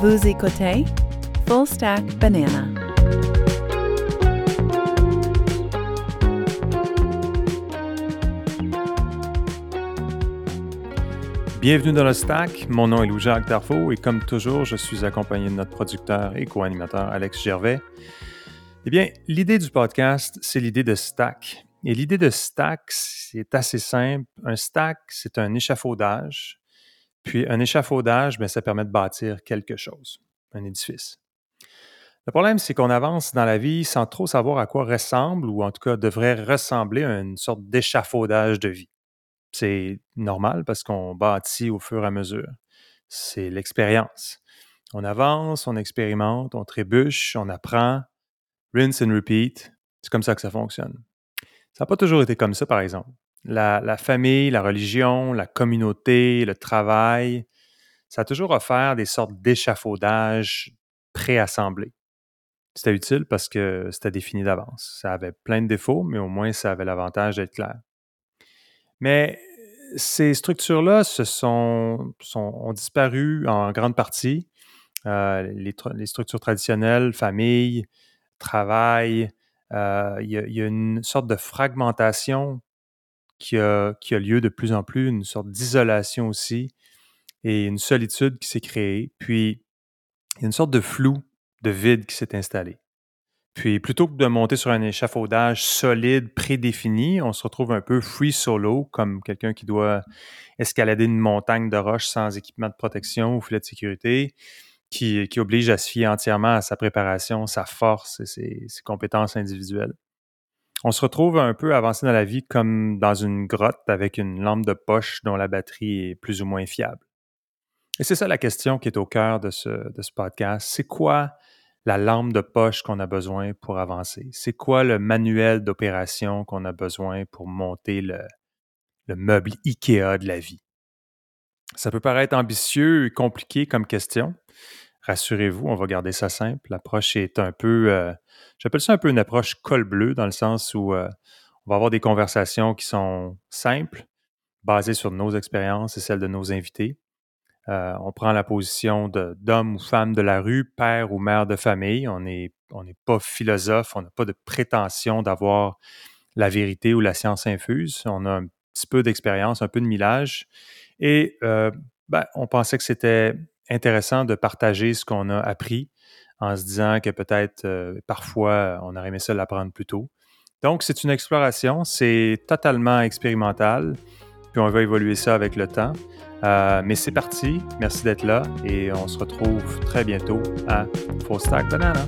Vous écoutez Full Stack Banana. Bienvenue dans le Stack. Mon nom est Louis-Jacques Darfo et comme toujours, je suis accompagné de notre producteur et co-animateur Alex Gervais. Eh bien, l'idée du podcast, c'est l'idée de stack. Et l'idée de stack, c'est assez simple. Un stack, c'est un échafaudage. Puis un échafaudage, bien, ça permet de bâtir quelque chose, un édifice. Le problème, c'est qu'on avance dans la vie sans trop savoir à quoi ressemble, ou en tout cas devrait ressembler à une sorte d'échafaudage de vie. C'est normal parce qu'on bâtit au fur et à mesure. C'est l'expérience. On avance, on expérimente, on trébuche, on apprend, rinse and repeat. C'est comme ça que ça fonctionne. Ça n'a pas toujours été comme ça, par exemple. La, famille, la religion, la communauté, le travail, ça a toujours offert des sortes d'échafaudages préassemblés. C'était utile parce que c'était défini d'avance. Ça avait plein de défauts, mais au moins ça avait l'avantage d'être clair. Mais ces structures-là se sont, ont disparu en grande partie. Euh, les, structures traditionnelles, famille, travail, euh, il, y a, une sorte de fragmentation qui a, qui lieu de plus en plus, une sorte d'isolation aussi, et une solitude qui s'est créée. Puis, il y a une sorte de flou, de vide qui s'est installé. Puis, plutôt que de monter sur un échafaudage solide, prédéfini, on se retrouve un peu free solo, comme quelqu'un qui doit escalader une montagne de roches sans équipement de protection ou filet de sécurité qui, oblige à se fier entièrement à sa préparation, sa force et ses, compétences individuelles. On se retrouve un peu avancé dans la vie comme dans une grotte avec une lampe de poche dont la batterie est plus ou moins fiable. Et c'est ça la question qui est au cœur de ce, podcast. C'est quoi la lampe de poche qu'on a besoin pour avancer? C'est quoi le manuel d'opération qu'on a besoin pour monter le meuble IKEA de la vie? Ça peut paraître ambitieux et compliqué comme question, rassurez-vous, on va garder ça simple. L'approche est un peu, euh, j'appelle ça un peu une approche col bleu, dans le sens où euh, on va avoir des conversations qui sont simples, basées sur nos expériences et celles de nos invités. Euh, on prend la position d'homme ou femme de la rue, père ou mère de famille. On n'est pas philosophe, on n'a pas de prétention d'avoir la vérité ou la science infuse. On a un petit peu d'expérience, un peu de millage. Et ben, on pensait que c'était intéressant de partager ce qu'on a appris en se disant que peut-être euh, parfois on aurait aimé ça l'apprendre plus tôt. Donc, c'est une exploration, c'est totalement expérimental, puis on va évoluer ça avec le temps. Euh, mais c'est parti, merci d'être là et on se retrouve très bientôt à Full Stack Banana.